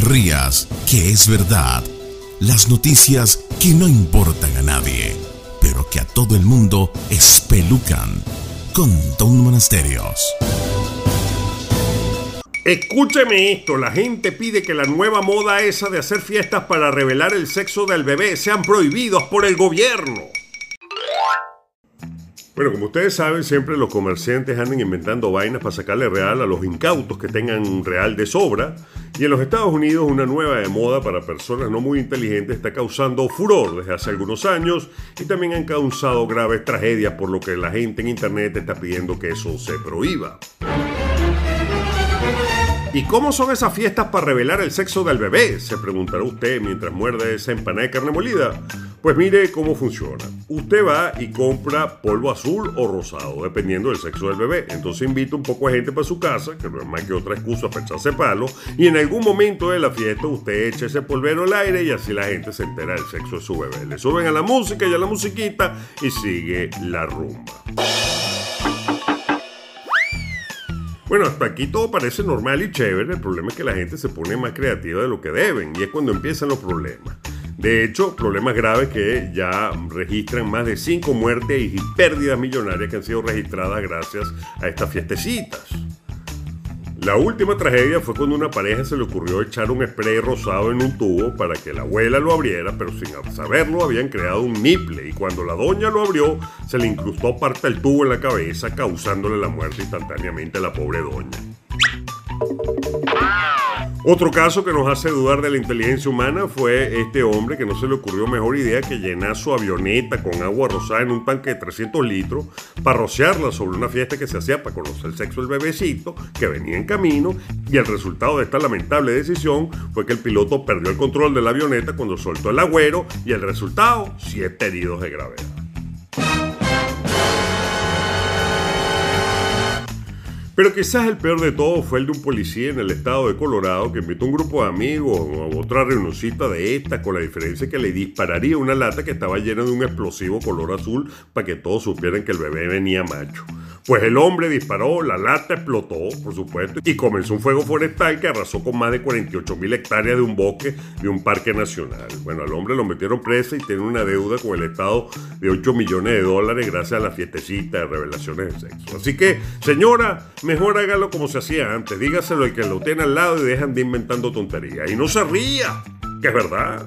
rías, que es verdad. Las noticias que no importan a nadie, pero que a todo el mundo espelucan. Con Don Monasterios. Escúcheme esto, la gente pide que la nueva moda esa de hacer fiestas para revelar el sexo del bebé sean prohibidos por el gobierno. Bueno, como ustedes saben, siempre los comerciantes andan inventando vainas para sacarle real a los incautos que tengan real de sobra. Y en los Estados Unidos una nueva de moda para personas no muy inteligentes está causando furor desde hace algunos años y también han causado graves tragedias por lo que la gente en Internet está pidiendo que eso se prohíba. ¿Y cómo son esas fiestas para revelar el sexo del bebé? Se preguntará usted mientras muerde esa empanada de carne molida. Pues mire cómo funciona. Usted va y compra polvo azul o rosado, dependiendo del sexo del bebé. Entonces invita un poco de gente para su casa, que no es más que otra excusa para echarse palo, y en algún momento de la fiesta usted echa ese polvero al aire y así la gente se entera del sexo de su bebé. Le suben a la música y a la musiquita y sigue la rumba. Bueno, hasta aquí todo parece normal y chévere. El problema es que la gente se pone más creativa de lo que deben y es cuando empiezan los problemas. De hecho, problemas graves que ya registran más de 5 muertes y pérdidas millonarias que han sido registradas gracias a estas fiestecitas. La última tragedia fue cuando una pareja se le ocurrió echar un spray rosado en un tubo para que la abuela lo abriera, pero sin saberlo habían creado un niple y cuando la doña lo abrió se le incrustó parte del tubo en la cabeza causándole la muerte instantáneamente a la pobre doña. Otro caso que nos hace dudar de la inteligencia humana fue este hombre que no se le ocurrió mejor idea que llenar su avioneta con agua rosada en un tanque de 300 litros para rociarla sobre una fiesta que se hacía para conocer el sexo del bebecito que venía en camino y el resultado de esta lamentable decisión fue que el piloto perdió el control de la avioneta cuando soltó el agüero y el resultado, 7 heridos de gravedad. Pero quizás el peor de todo fue el de un policía en el estado de Colorado que invitó a un grupo de amigos a otra reunioncita de esta, con la diferencia que le dispararía una lata que estaba llena de un explosivo color azul para que todos supieran que el bebé venía macho. Pues el hombre disparó, la lata explotó, por supuesto, y comenzó un fuego forestal que arrasó con más de 48 mil hectáreas de un bosque de un parque nacional. Bueno, al hombre lo metieron preso y tiene una deuda con el Estado de 8 millones de dólares gracias a la fiestecita de revelaciones de sexo. Así que, señora, mejor hágalo como se hacía antes. Dígaselo al que lo tiene al lado y dejan de inventando tonterías. Y no se ría, que es verdad.